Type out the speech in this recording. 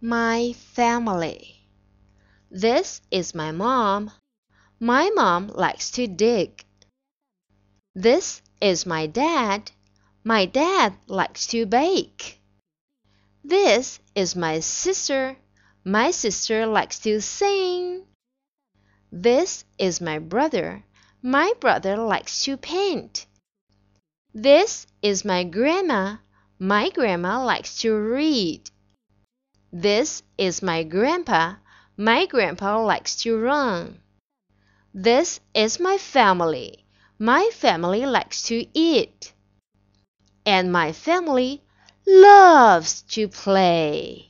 My family. This is my mom. My mom likes to dig. This is my dad. My dad likes to bake. This is my sister. My sister likes to sing. This is my brother. My brother likes to paint. This is my grandma. My grandma likes to read. This is my grandpa. My grandpa likes to run. This is my family. My family likes to eat. And my family loves to play.